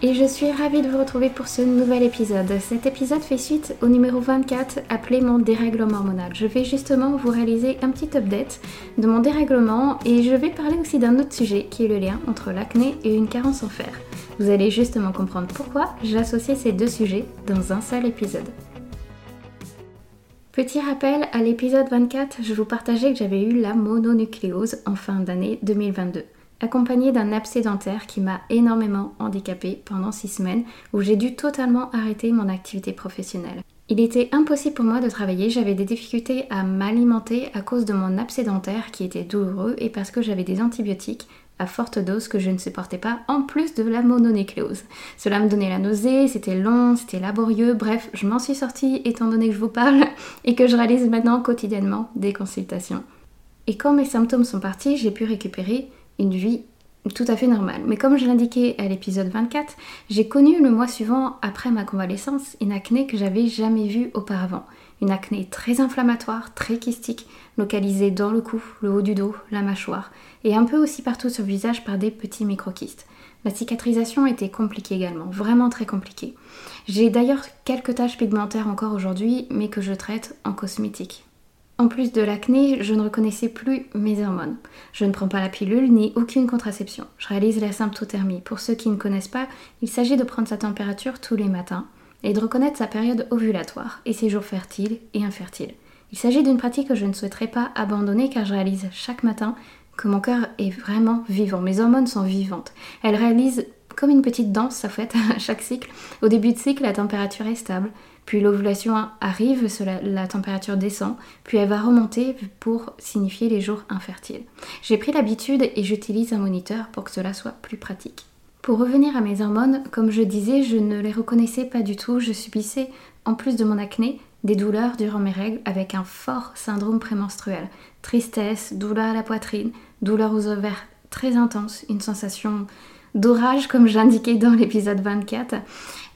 Et je suis ravie de vous retrouver pour ce nouvel épisode. Cet épisode fait suite au numéro 24 appelé mon dérèglement hormonal. Je vais justement vous réaliser un petit update de mon dérèglement et je vais parler aussi d'un autre sujet qui est le lien entre l'acné et une carence en fer. Vous allez justement comprendre pourquoi j'associe ces deux sujets dans un seul épisode. Petit rappel, à l'épisode 24, je vous partageais que j'avais eu la mononucléose en fin d'année 2022 accompagnée d'un abcès dentaire qui m'a énormément handicapée pendant six semaines où j'ai dû totalement arrêter mon activité professionnelle. Il était impossible pour moi de travailler, j'avais des difficultés à m'alimenter à cause de mon abcès dentaire qui était douloureux et parce que j'avais des antibiotiques à forte dose que je ne supportais pas, en plus de la mononucléose. Cela me donnait la nausée, c'était long, c'était laborieux, bref, je m'en suis sortie étant donné que je vous parle et que je réalise maintenant quotidiennement des consultations. Et quand mes symptômes sont partis, j'ai pu récupérer une vie tout à fait normale. Mais comme je l'indiquais à l'épisode 24, j'ai connu le mois suivant, après ma convalescence, une acné que j'avais jamais vue auparavant. Une acné très inflammatoire, très kystique, localisée dans le cou, le haut du dos, la mâchoire, et un peu aussi partout sur le visage par des petits microkystes. La cicatrisation était compliquée également, vraiment très compliquée. J'ai d'ailleurs quelques taches pigmentaires encore aujourd'hui, mais que je traite en cosmétique. En plus de l'acné, je ne reconnaissais plus mes hormones. Je ne prends pas la pilule ni aucune contraception. Je réalise la symptothermie. Pour ceux qui ne connaissent pas, il s'agit de prendre sa température tous les matins et de reconnaître sa période ovulatoire et ses jours fertiles et infertiles. Il s'agit d'une pratique que je ne souhaiterais pas abandonner car je réalise chaque matin que mon cœur est vraiment vivant. Mes hormones sont vivantes. Elles réalisent comme une petite danse, en fait, à chaque cycle. Au début de cycle, la température est stable. Puis l'ovulation arrive, la, température descend, puis elle va remonter pour signifier les jours infertiles. J'ai pris l'habitude et j'utilise un moniteur pour que cela soit plus pratique. Pour revenir à mes hormones, comme je disais, je ne les reconnaissais pas du tout. Je subissais, en plus de mon acné, des douleurs durant mes règles avec un fort syndrome prémenstruel. Tristesse, douleur à la poitrine, douleur aux ovaires très intense, une sensation d'orage comme j'indiquais dans l'épisode 24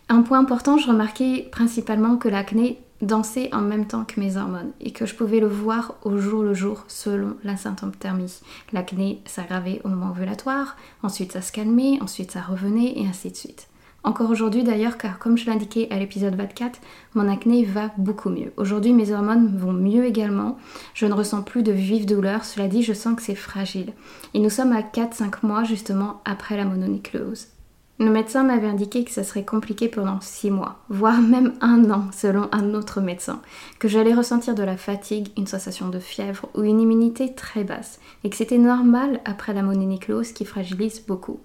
un point important, je remarquais principalement que l'acné dansait en même temps que mes hormones et que je pouvais le voir au jour le jour selon la symptothermie. L'acné s'aggravait au moment ovulatoire, ensuite ça se calmait, ensuite ça revenait et ainsi de suite. Encore aujourd'hui d'ailleurs, car comme je l'indiquais à l'épisode 24, mon acné va beaucoup mieux. Aujourd'hui, mes hormones vont mieux également. Je ne ressens plus de vives douleurs. Cela dit, je sens que c'est fragile. Et nous sommes à 4-5 mois justement après la mononucléose. Le médecin m'avait indiqué que ça serait compliqué pendant six mois, voire même un an selon un autre médecin, que j'allais ressentir de la fatigue, une sensation de fièvre ou une immunité très basse, et que c'était normal après la mononucléose qui fragilise beaucoup.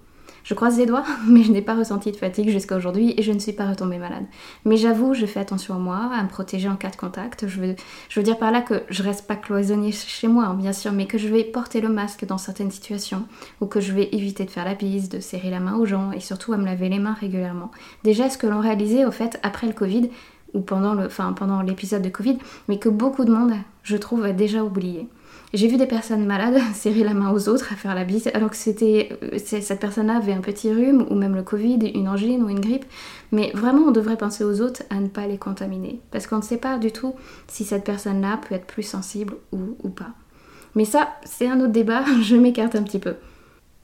Je croise les doigts, mais je n'ai pas ressenti de fatigue jusqu'à aujourd'hui et je ne suis pas retombée malade. Mais j'avoue, je fais attention à moi, à me protéger en cas de contact. Je veux, dire par là que je reste pas cloisonnée chez moi, hein, bien sûr, mais que je vais porter le masque dans certaines situations ou que je vais éviter de faire la bise, de serrer la main aux gens et surtout à me laver les mains régulièrement. Déjà, ce que l'on réalisait au fait après le Covid ou pendant l'épisode de Covid, mais que beaucoup de monde, je trouve, a déjà oublié. J'ai vu des personnes malades serrer la main aux autres à faire la bise alors que c'était euh, cette personne-là avait un petit rhume ou même le Covid, une angine ou une grippe. Mais vraiment, on devrait penser aux autres à ne pas les contaminer parce qu'on ne sait pas du tout si cette personne-là peut être plus sensible ou, ou pas. Mais ça, c'est un autre débat, je m'écarte un petit peu.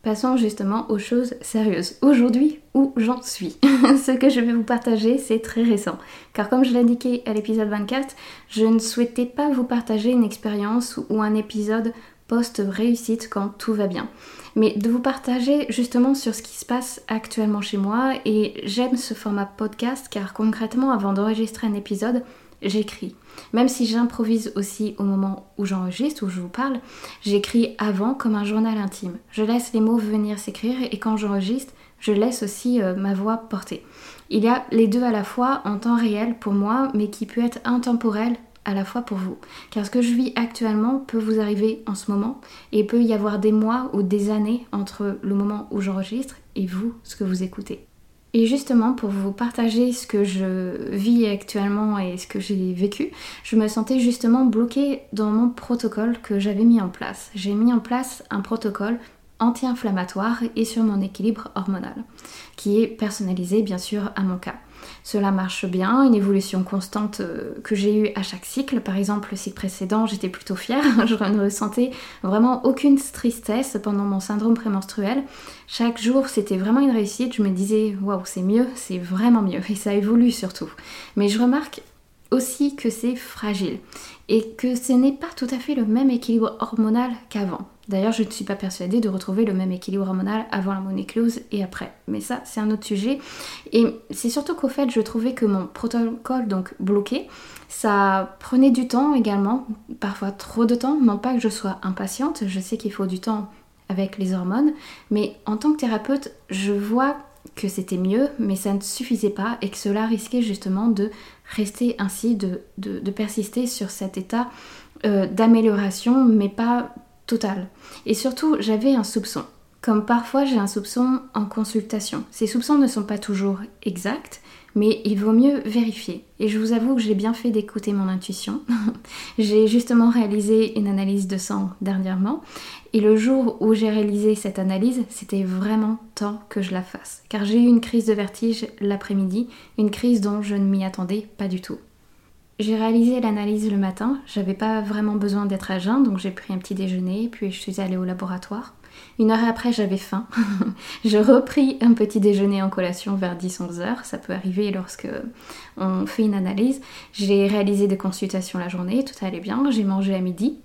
Passons justement aux choses sérieuses. Aujourd'hui, où j'en suis Ce que je vais vous partager, c'est très récent. Car comme je l'indiquais à l'épisode 24, je ne souhaitais pas vous partager une expérience ou un épisode post-réussite quand tout va bien. Mais de vous partager justement sur ce qui se passe actuellement chez moi. Et j'aime ce format podcast car concrètement, avant d'enregistrer un épisode, j'écris. Même si j'improvise aussi au moment où j'enregistre, où je vous parle, j'écris avant comme un journal intime. Je laisse les mots venir s'écrire et quand j'enregistre, je laisse aussi euh, ma voix porter. Il y a les deux à la fois en temps réel pour moi, mais qui peut être intemporel à la fois pour vous. Car ce que je vis actuellement peut vous arriver en ce moment et peut y avoir des mois ou des années entre le moment où j'enregistre et vous, ce que vous écoutez. Et justement, pour vous partager ce que je vis actuellement et ce que j'ai vécu, je me sentais justement bloquée dans mon protocole que j'avais mis en place. J'ai mis en place un protocole anti-inflammatoire et sur mon équilibre hormonal, qui est personnalisé bien sûr à mon cas. Cela marche bien, une évolution constante euh, que j'ai eue à chaque cycle. Par exemple, le cycle précédent, j'étais plutôt fière, je ne ressentais vraiment aucune tristesse pendant mon syndrome prémenstruel. Chaque jour, c'était vraiment une réussite. Je me disais, waouh, c'est mieux, c'est vraiment mieux, et ça évolue surtout. Mais je remarque aussi que c'est fragile et que ce n'est pas tout à fait le même équilibre hormonal qu'avant. D'ailleurs, je ne suis pas persuadée de retrouver le même équilibre hormonal avant la monéclose et après. Mais ça, c'est un autre sujet. Et c'est surtout qu'au fait, je trouvais que mon protocole, donc bloqué, ça prenait du temps également, parfois trop de temps. Non pas que je sois impatiente, je sais qu'il faut du temps avec les hormones, mais en tant que thérapeute, je vois que c'était mieux, mais ça ne suffisait pas et que cela risquait justement de rester ainsi, de, persister sur cet état euh, d'amélioration, mais pas total. Et surtout, j'avais un soupçon. Comme parfois j'ai un soupçon en consultation. Ces soupçons ne sont pas toujours exacts, mais il vaut mieux vérifier. Et je vous avoue que j'ai bien fait d'écouter mon intuition. j'ai justement réalisé une analyse de sang dernièrement, et le jour où j'ai réalisé cette analyse, c'était vraiment temps que je la fasse. Car j'ai eu une crise de vertige l'après-midi, une crise dont je ne m'y attendais pas du tout. J'ai réalisé l'analyse le matin, j'avais pas vraiment besoin d'être à jeun, donc j'ai pris un petit déjeuner, puis je suis allée au laboratoire. Une heure après, j'avais faim. je repris un petit déjeuner en collation vers 10-11 heures. Ça peut arriver lorsque on fait une analyse. J'ai réalisé des consultations la journée, tout allait bien. J'ai mangé à midi.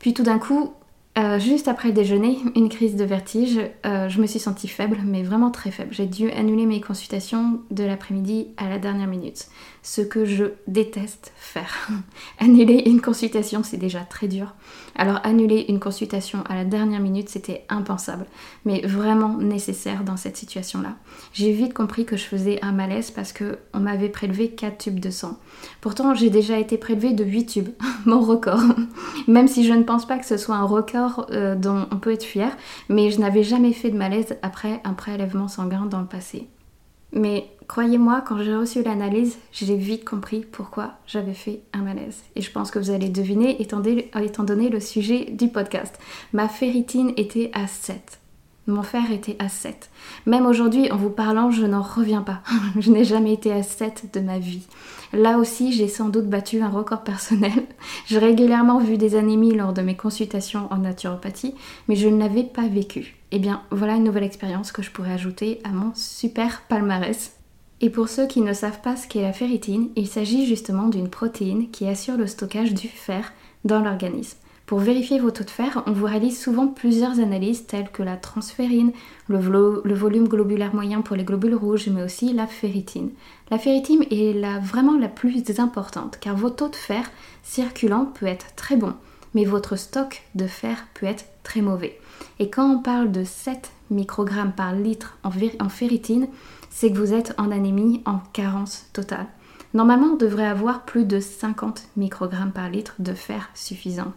Puis tout d'un coup, euh, juste après le déjeuner, une crise de vertige. Euh, je me suis sentie faible, mais vraiment très faible. J'ai dû annuler mes consultations de l'après-midi à la dernière minute. Ce que je déteste faire. annuler une consultation, c'est déjà très dur. Alors annuler une consultation à la dernière minute, c'était impensable, mais vraiment nécessaire dans cette situation-là. J'ai vite compris que je faisais un malaise parce que on m'avait prélevé 4 tubes de sang. Pourtant, j'ai déjà été prélevée de 8 tubes, mon record. Même si je ne pense pas que ce soit un record euh, dont on peut être fier, mais je n'avais jamais fait de malaise après un prélèvement sanguin dans le passé. Mais croyez-moi, quand j'ai reçu l'analyse, j'ai vite compris pourquoi j'avais fait un malaise. Et je pense que vous allez deviner étant, donné le sujet du podcast. Ma ferritine était à 7. Mon fer était à 7. Même aujourd'hui, en vous parlant, je n'en reviens pas. je n'ai jamais été à 7 de ma vie. Là aussi, j'ai sans doute battu un record personnel. J'ai régulièrement vu des anémies lors de mes consultations en naturopathie, mais je ne l'avais pas vécu. Eh bien, voilà une nouvelle expérience que je pourrais ajouter à mon super palmarès. Et pour ceux qui ne savent pas ce qu'est la ferritine, il s'agit justement d'une protéine qui assure le stockage du fer dans l'organisme. Pour vérifier vos taux de fer, on vous réalise souvent plusieurs analyses telles que la transférine, le, volume globulaire moyen pour les globules rouges, mais aussi la ferritine. La ferritine est vraiment la plus importante car votre taux de fer circulant peut être très bon, mais votre stock de fer peut être très mauvais. Et quand on parle de 7 microgrammes par litre en, en ferritine, c'est que vous êtes en anémie en carence totale. Normalement, on devrait avoir plus de 50 microgrammes par litre de fer suffisant.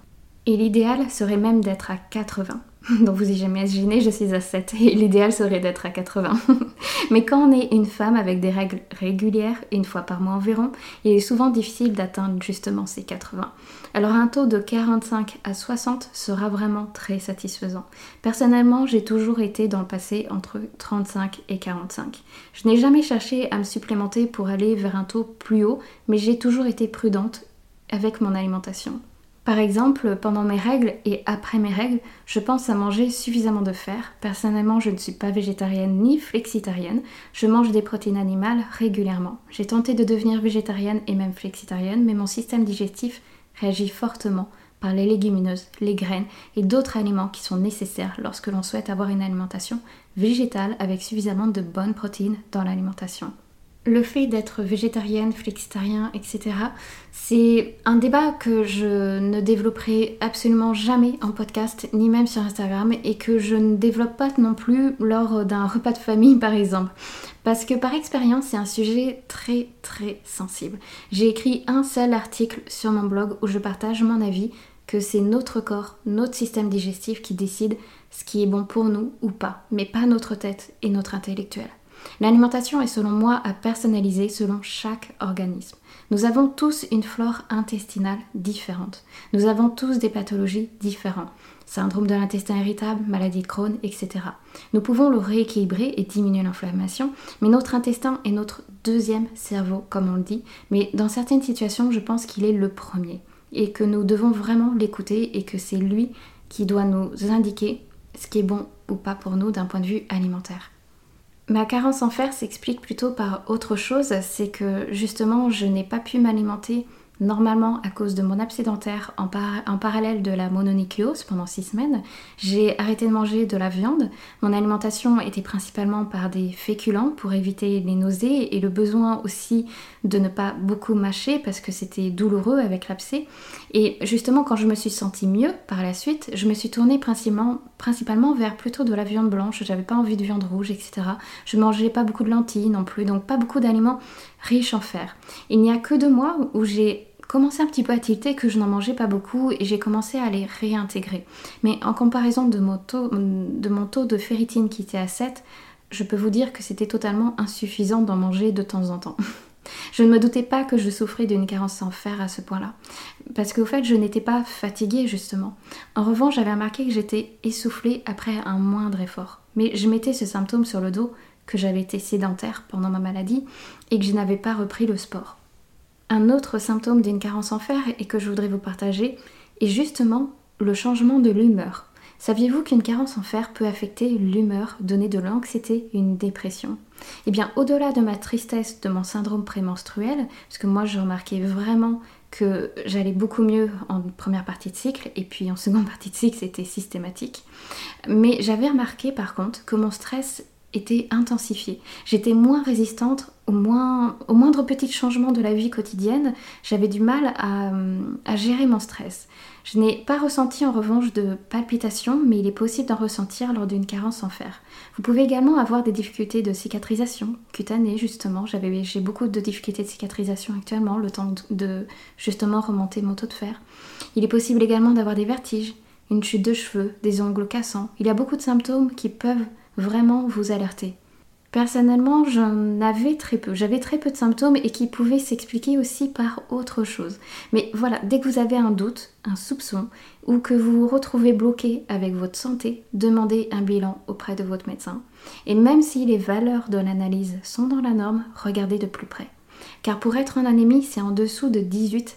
Et l'idéal serait même d'être à 80. Donc vous imaginez, je suis à 7 et l'idéal serait d'être à 80. Mais quand on est une femme avec des règles régulières, une fois par mois environ, il est souvent difficile d'atteindre justement ces 80. Alors un taux de 45 à 60 sera vraiment très satisfaisant. Personnellement, j'ai toujours été dans le passé entre 35 et 45. Je n'ai jamais cherché à me supplémenter pour aller vers un taux plus haut, mais j'ai toujours été prudente avec mon alimentation. Par exemple, pendant mes règles et après mes règles, je pense à manger suffisamment de fer. Personnellement, je ne suis pas végétarienne ni flexitarienne. Je mange des protéines animales régulièrement. J'ai tenté de devenir végétarienne et même flexitarienne, mais mon système digestif réagit fortement par les légumineuses, les graines et d'autres aliments qui sont nécessaires lorsque l'on souhaite avoir une alimentation végétale avec suffisamment de bonnes protéines dans l'alimentation le fait d'être végétarienne, flexitarien, etc., c'est un débat que je ne développerai absolument jamais en podcast, ni même sur Instagram, et que je ne développe pas non plus lors d'un repas de famille, par exemple. Parce que par expérience, c'est un sujet très très sensible. J'ai écrit un seul article sur mon blog où je partage mon avis que c'est notre corps, notre système digestif qui décide ce qui est bon pour nous ou pas, mais pas notre tête et notre intellectuel. L'alimentation est selon moi à personnaliser selon chaque organisme. Nous avons tous une flore intestinale différente. Nous avons tous des pathologies différentes. Syndrome de l'intestin irritable, maladie de Crohn, etc. Nous pouvons le rééquilibrer et diminuer l'inflammation, mais notre intestin est notre deuxième cerveau, comme on le dit. Mais dans certaines situations, je pense qu'il est le premier. Et que nous devons vraiment l'écouter et que c'est lui qui doit nous indiquer ce qui est bon ou pas pour nous d'un point de vue alimentaire. Ma carence en fer s'explique plutôt par autre chose, c'est que justement je n'ai pas pu m'alimenter Normalement, à cause de mon absédentaire en, en parallèle de la mononucléose pendant six semaines, j'ai arrêté de manger de la viande. Mon alimentation était principalement par des féculents pour éviter les nausées et le besoin aussi de ne pas beaucoup mâcher parce que c'était douloureux avec l'abcès. Et justement, quand je me suis sentie mieux par la suite, je me suis tournée principalement, principalement vers plutôt de la viande blanche. J'avais pas envie de viande rouge, etc. Je mangeais pas beaucoup de lentilles non plus, donc pas beaucoup d'aliments riches en fer. Il n'y a que deux mois où j'ai commencé un petit peu à tilter que je n'en mangeais pas beaucoup et j'ai commencé à les réintégrer. Mais en comparaison de mon taux de, mon taux de ferritine qui était à 7, je peux vous dire que c'était totalement insuffisant d'en manger de temps en temps. Je ne me doutais pas que je souffrais d'une carence en fer à ce point-là. Parce qu'au fait, je n'étais pas fatiguée justement. En revanche, j'avais remarqué que j'étais essoufflée après un moindre effort. Mais je mettais ce symptôme sur le dos que j'avais été sédentaire pendant ma maladie et que je n'avais pas repris le sport. Un autre symptôme d'une carence en fer et que je voudrais vous partager est justement le changement de l'humeur. Saviez-vous qu'une carence en fer peut affecter l'humeur, donner de l'anxiété, une dépression? Eh bien, au-delà de ma tristesse de mon syndrome prémenstruel, parce que moi je remarquais vraiment que j'allais beaucoup mieux en première partie de cycle et puis en seconde partie de cycle c'était systématique. Mais j'avais remarqué par contre que mon stress était intensifié. J'étais moins résistante au, moins, au moindre petit changement de la vie quotidienne. J'avais du mal à, à, gérer mon stress. Je n'ai pas ressenti en revanche de palpitations, mais il est possible d'en ressentir lors d'une carence en fer. Vous pouvez également avoir des difficultés de cicatrisation cutanée, justement. J'ai beaucoup de difficultés de cicatrisation actuellement, le temps de justement remonter mon taux de fer. Il est possible également d'avoir des vertiges, une chute de cheveux, des ongles cassants. Il y a beaucoup de symptômes qui peuvent vraiment vous alerter. Personnellement, j'en avais très peu. J'avais très peu de symptômes et qui pouvaient s'expliquer aussi par autre chose. Mais voilà, dès que vous avez un doute, un soupçon, ou que vous vous retrouvez bloqué avec votre santé, demandez un bilan auprès de votre médecin. Et même si les valeurs de l'analyse sont dans la norme, regardez de plus près. Car pour être en anémie, c'est en dessous de 18-20.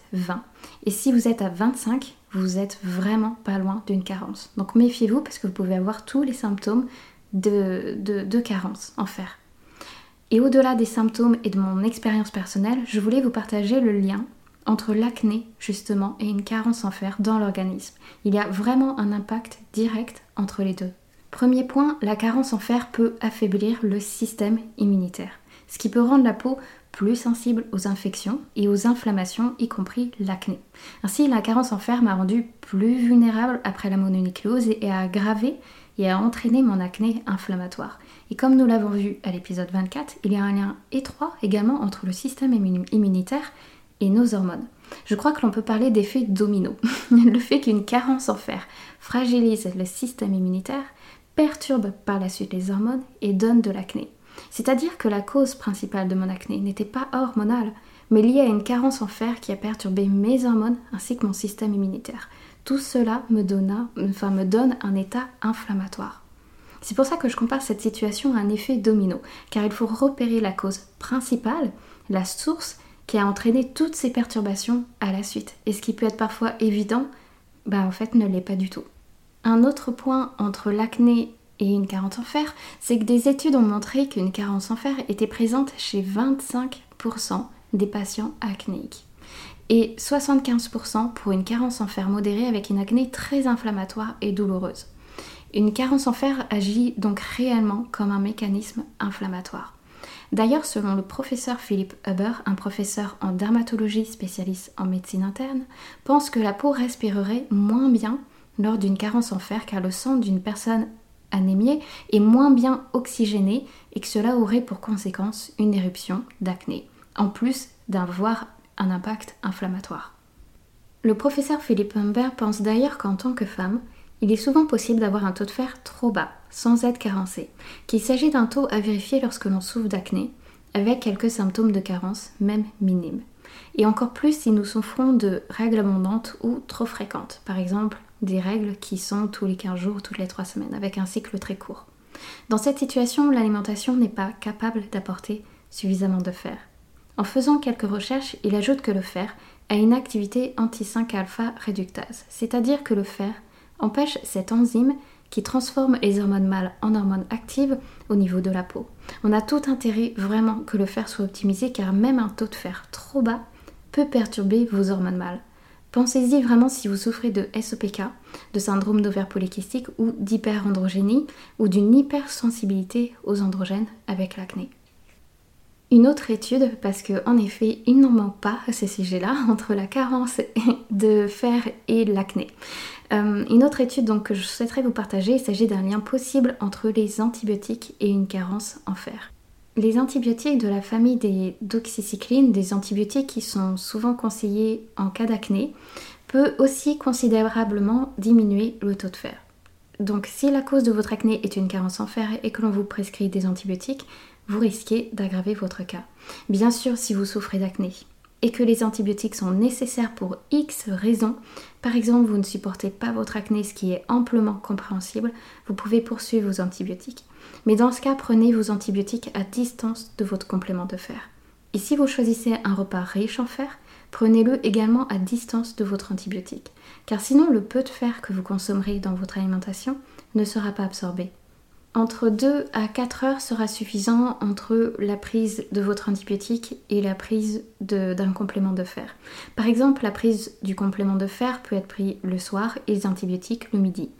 Et si vous êtes à 25, vous êtes vraiment pas loin d'une carence. Donc méfiez-vous parce que vous pouvez avoir tous les symptômes de, de, carence en fer. Et au-delà des symptômes et de mon expérience personnelle, je voulais vous partager le lien entre l'acné justement et une carence en fer dans l'organisme. Il y a vraiment un impact direct entre les deux. Premier point, la carence en fer peut affaiblir le système immunitaire, ce qui peut rendre la peau plus sensible aux infections et aux inflammations, y compris l'acné. Ainsi, la carence en fer m'a rendu plus vulnérable après la mononucléose et a aggravé et a entraîné mon acné inflammatoire. Et comme nous l'avons vu à l'épisode 24, il y a un lien étroit également entre le système immunitaire et nos hormones. Je crois que l'on peut parler d'effet domino. le fait qu'une carence en fer fragilise le système immunitaire perturbe par la suite les hormones et donne de l'acné. C'est-à-dire que la cause principale de mon acné n'était pas hormonale, mais liée à une carence en fer qui a perturbé mes hormones ainsi que mon système immunitaire. Tout cela me, donna, enfin, me donne un état inflammatoire. C'est pour ça que je compare cette situation à un effet domino, car il faut repérer la cause principale, la source qui a entraîné toutes ces perturbations à la suite. Et ce qui peut être parfois évident, bah en fait ne l'est pas du tout. Un autre point entre l'acné et une carence en fer, c'est que des études ont montré qu'une carence en fer était présente chez 25% des patients acnéiques et 75% pour une carence en fer modérée avec une acné très inflammatoire et douloureuse. Une carence en fer agit donc réellement comme un mécanisme inflammatoire. D'ailleurs, selon le professeur Philippe Huber, un professeur en dermatologie spécialiste en médecine interne, pense que la peau respirerait moins bien lors d'une carence en fer car le sang d'une personne anémiée est moins bien oxygéné et que cela aurait pour conséquence une éruption d'acné, en plus d'avoir un impact inflammatoire. Le professeur Philippe Humbert pense d'ailleurs qu'en tant que femme, il est souvent possible d'avoir un taux de fer trop bas, sans être carencé, qu'il s'agit d'un taux à vérifier lorsque l'on souffre d'acné, avec quelques symptômes de carence, même minimes. Et encore plus si nous souffrons de règles abondantes ou trop fréquentes, par exemple des règles qui sont tous les 15 jours, toutes les 3 semaines, avec un cycle très court. Dans cette situation, l'alimentation n'est pas capable d'apporter suffisamment de fer. En faisant quelques recherches, il ajoute que le fer a une activité anti-5-alpha réductase, c'est-à-dire que le fer empêche cette enzyme qui transforme les hormones mâles en hormones actives au niveau de la peau. On a tout intérêt vraiment que le fer soit optimisé car même un taux de fer trop bas peut perturber vos hormones mâles. Pensez-y vraiment si vous souffrez de SOPK, de syndrome d'ovaire polykystique ou d'hyperandrogénie ou d'une hypersensibilité aux androgènes avec l'acné. Une autre étude, parce qu'en effet, il n'en manque pas à ces sujets-là, entre la carence de fer et l'acné. Euh, une autre étude donc, que je souhaiterais vous partager, il s'agit d'un lien possible entre les antibiotiques et une carence en fer. Les antibiotiques de la famille des doxycyclines, des antibiotiques qui sont souvent conseillés en cas d'acné, peut aussi considérablement diminuer le taux de fer. Donc si la cause de votre acné est une carence en fer et que l'on vous prescrit des antibiotiques, vous risquez d'aggraver votre cas. Bien sûr, si vous souffrez d'acné et que les antibiotiques sont nécessaires pour X raisons, par exemple vous ne supportez pas votre acné, ce qui est amplement compréhensible, vous pouvez poursuivre vos antibiotiques. Mais dans ce cas, prenez vos antibiotiques à distance de votre complément de fer. Et si vous choisissez un repas riche en fer, prenez-le également à distance de votre antibiotique, car sinon le peu de fer que vous consommerez dans votre alimentation ne sera pas absorbé. Entre 2 à 4 heures sera suffisant entre la prise de votre antibiotique et la prise d'un complément de fer. Par exemple, la prise du complément de fer peut être prise le soir et les antibiotiques le midi,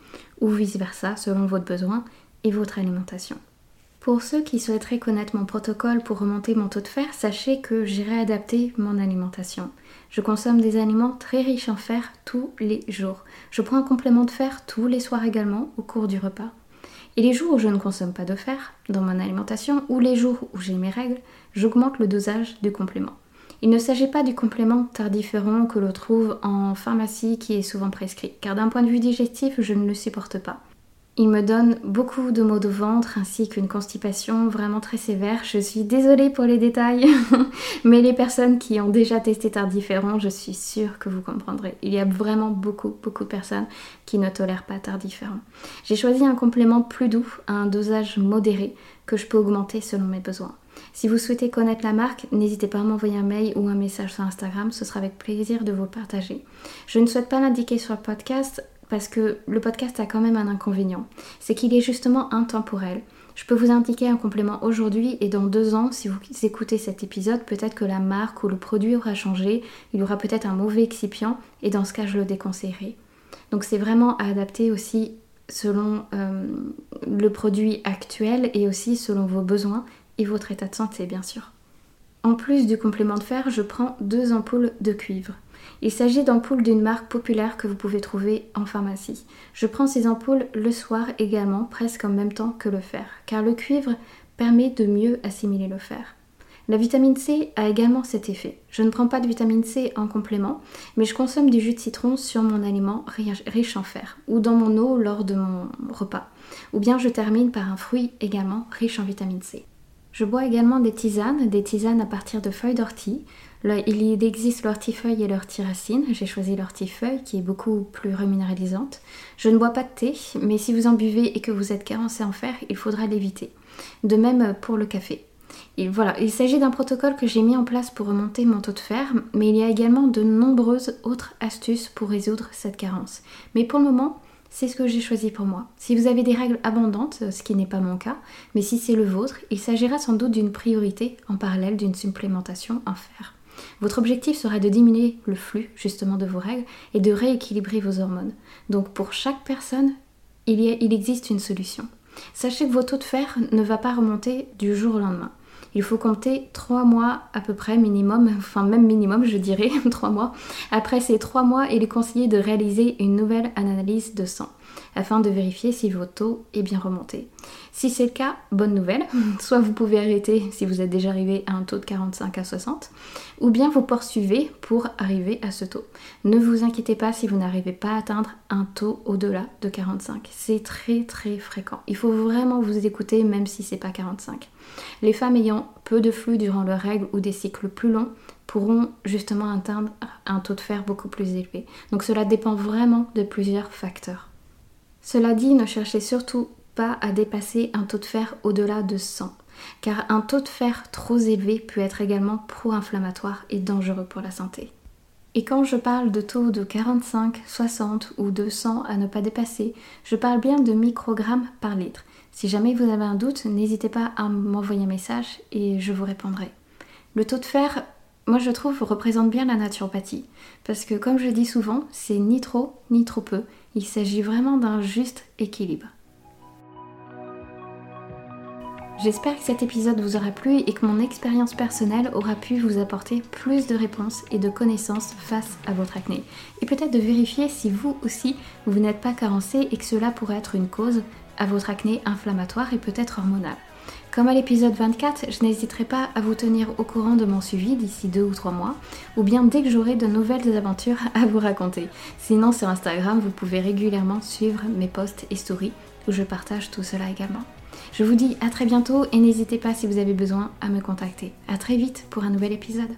ou vice-versa selon votre besoin votre alimentation. Pour ceux qui souhaiteraient connaître mon protocole pour remonter mon taux de fer, sachez que j'irai adapter mon alimentation. Je consomme des aliments très riches en fer tous les jours. Je prends un complément de fer tous les soirs également au cours du repas. Et les jours où je ne consomme pas de fer dans mon alimentation ou les jours où j'ai mes règles, j'augmente le dosage du complément. Il ne s'agit pas du complément tardiféron que l'on trouve en pharmacie qui est souvent prescrit, car d'un point de vue digestif, je ne le supporte pas. Il me donne beaucoup de maux de ventre ainsi qu'une constipation vraiment très sévère. Je suis désolée pour les détails, mais les personnes qui ont déjà testé Tardiféron, je suis sûre que vous comprendrez. Il y a vraiment beaucoup, beaucoup de personnes qui ne tolèrent pas Tardiféron. J'ai choisi un complément plus doux, à un dosage modéré, que je peux augmenter selon mes besoins. Si vous souhaitez connaître la marque, n'hésitez pas à m'envoyer un mail ou un message sur Instagram, ce sera avec plaisir de vous partager. Je ne souhaite pas l'indiquer sur le podcast, parce que le podcast a quand même un inconvénient, c'est qu'il est justement intemporel. Je peux vous indiquer un complément aujourd'hui et dans deux ans, si vous écoutez cet épisode, peut-être que la marque ou le produit aura changé, il y aura peut-être un mauvais excipient et dans ce cas, je le déconseillerai. Donc c'est vraiment à adapter aussi selon euh, le produit actuel et aussi selon vos besoins et votre état de santé, bien sûr. En plus du complément de fer, je prends deux ampoules de cuivre. Il s'agit d'ampoules d'une marque populaire que vous pouvez trouver en pharmacie. Je prends ces ampoules le soir également, presque en même temps que le fer, car le cuivre permet de mieux assimiler le fer. La vitamine C a également cet effet. Je ne prends pas de vitamine C en complément, mais je consomme du jus de citron sur mon aliment riche en fer, ou dans mon eau lors de mon repas. Ou bien je termine par un fruit également riche en vitamine C. Je bois également des tisanes, des tisanes à partir de feuilles d'ortie. Il existe l'ortifeuille et l'ortiracine. J'ai choisi l'ortifeuille qui est beaucoup plus reminéralisante. Je ne bois pas de thé, mais si vous en buvez et que vous êtes carencé en fer, il faudra l'éviter. De même pour le café. voilà, il s'agit d'un protocole que j'ai mis en place pour remonter mon taux de fer, mais il y a également de nombreuses autres astuces pour résoudre cette carence. Mais pour le moment, c'est ce que j'ai choisi pour moi. Si vous avez des règles abondantes, ce qui n'est pas mon cas, mais si c'est le vôtre, il s'agira sans doute d'une priorité en parallèle d'une supplémentation en fer. Votre objectif sera de diminuer le flux justement de vos règles et de rééquilibrer vos hormones. Donc pour chaque personne, il, existe une solution. Sachez que votre taux de fer ne va pas remonter du jour au lendemain. Il faut compter 3 mois à peu près minimum, enfin même minimum je dirais 3 mois. Après ces 3 mois, il est conseillé de réaliser une nouvelle analyse de sang afin de vérifier si votre taux est bien remonté. Si c'est le cas, bonne nouvelle, soit vous pouvez arrêter si vous êtes déjà arrivé à un taux de 45 à 60, ou bien vous poursuivez pour arriver à ce taux. Ne vous inquiétez pas si vous n'arrivez pas à atteindre un taux au-delà de 45. C'est très très fréquent. Il faut vraiment vous écouter même si c'est pas 45. Les femmes ayant peu de flux durant leurs règles ou des cycles plus longs pourront justement atteindre un taux de fer beaucoup plus élevé. Donc cela dépend vraiment de plusieurs facteurs. Cela dit, ne cherchez surtout pas à dépasser un taux de fer au-delà de 100, car un taux de fer trop élevé peut être également pro-inflammatoire et dangereux pour la santé. Et quand je parle de taux de 45, 60 ou 200 à ne pas dépasser, je parle bien de microgrammes par litre. Si jamais vous avez un doute, n'hésitez pas à m'envoyer un message et je vous répondrai. Le taux de fer, moi je trouve, représente bien la naturopathie. Parce que comme je dis souvent, c'est ni trop ni trop peu. Il s'agit vraiment d'un juste équilibre. J'espère que cet épisode vous aura plu et que mon expérience personnelle aura pu vous apporter plus de réponses et de connaissances face à votre acné. Et peut-être de vérifier si vous aussi, vous n'êtes pas carencé et que cela pourrait être une cause à votre acné inflammatoire et peut-être hormonal. Comme à l'épisode 24, je n'hésiterai pas à vous tenir au courant de mon suivi d'ici deux ou trois mois, ou bien dès que j'aurai de nouvelles aventures à vous raconter. Sinon, sur Instagram, vous pouvez régulièrement suivre mes posts et stories où je partage tout cela également. Je vous dis à très bientôt et n'hésitez pas si vous avez besoin à me contacter. À très vite pour un nouvel épisode.